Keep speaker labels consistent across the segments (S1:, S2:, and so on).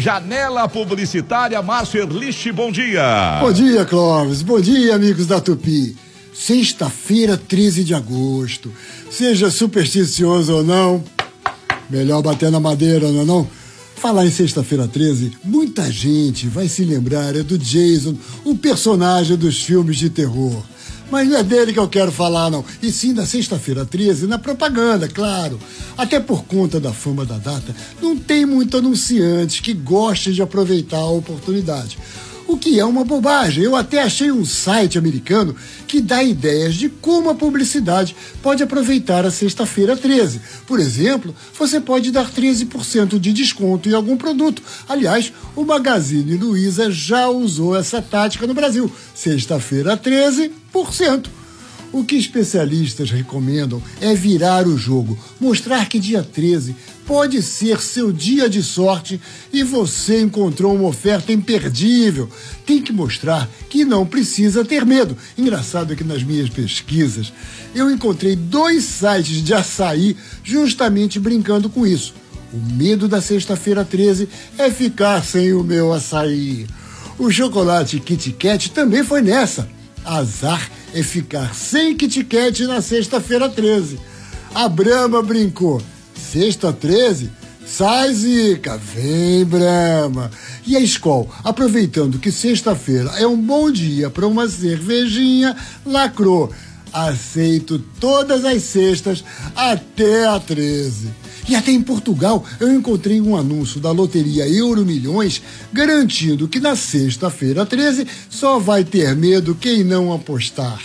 S1: Janela Publicitária, Márcio Erlich, bom dia.
S2: Bom dia, Clóvis. Bom dia, amigos da Tupi. Sexta-feira, 13 de agosto. Seja supersticioso ou não, melhor bater na madeira, não é não? Falar em sexta-feira 13, muita gente vai se lembrar é do Jason, um personagem dos filmes de terror. Mas não é dele que eu quero falar, não. E sim da sexta-feira 13, na propaganda, claro. Até por conta da fama da data, não tem muito anunciante que goste de aproveitar a oportunidade o que é uma bobagem. Eu até achei um site americano que dá ideias de como a publicidade pode aproveitar a sexta-feira 13. Por exemplo, você pode dar 13% de desconto em algum produto. Aliás, o Magazine Luiza já usou essa tática no Brasil. Sexta-feira 13%. O que especialistas recomendam é virar o jogo, mostrar que dia 13 pode ser seu dia de sorte e você encontrou uma oferta imperdível. Tem que mostrar que não precisa ter medo. Engraçado é que nas minhas pesquisas eu encontrei dois sites de açaí justamente brincando com isso. O medo da sexta-feira 13 é ficar sem o meu açaí. O chocolate Kit Kat também foi nessa. Azar é ficar sem Kit Kat na sexta-feira 13. A Brahma brincou. Sexta 13? Sai, Zica, vem, Brahma. E a escola, aproveitando que sexta-feira é um bom dia para uma cervejinha, lacrou. Aceito todas as sextas até a 13. E até em Portugal eu encontrei um anúncio da loteria Euro Milhões garantindo que na sexta-feira 13 só vai ter medo quem não apostar.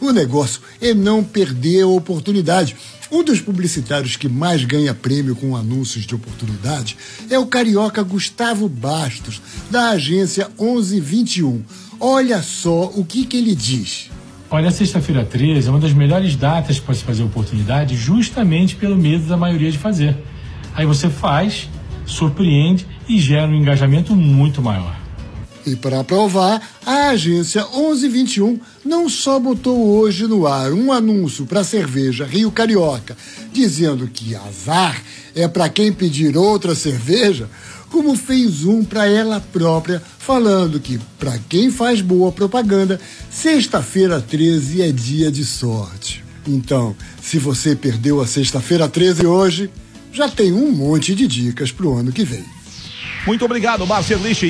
S2: O negócio é não perder a oportunidade. Um dos publicitários que mais ganha prêmio com anúncios de oportunidade é o carioca Gustavo Bastos, da agência 1121. Olha só o que, que ele diz.
S3: Olha, sexta-feira 13 é uma das melhores datas para se fazer oportunidade, justamente pelo medo da maioria de fazer. Aí você faz, surpreende e gera um engajamento muito maior.
S2: E para provar, a agência 1121 não só botou hoje no ar um anúncio para a cerveja Rio Carioca, dizendo que azar é para quem pedir outra cerveja, como fez um para ela própria, falando que para quem faz boa propaganda, sexta-feira 13 é dia de sorte. Então, se você perdeu a sexta-feira 13 hoje, já tem um monte de dicas para o ano que vem.
S1: Muito obrigado, Márcio.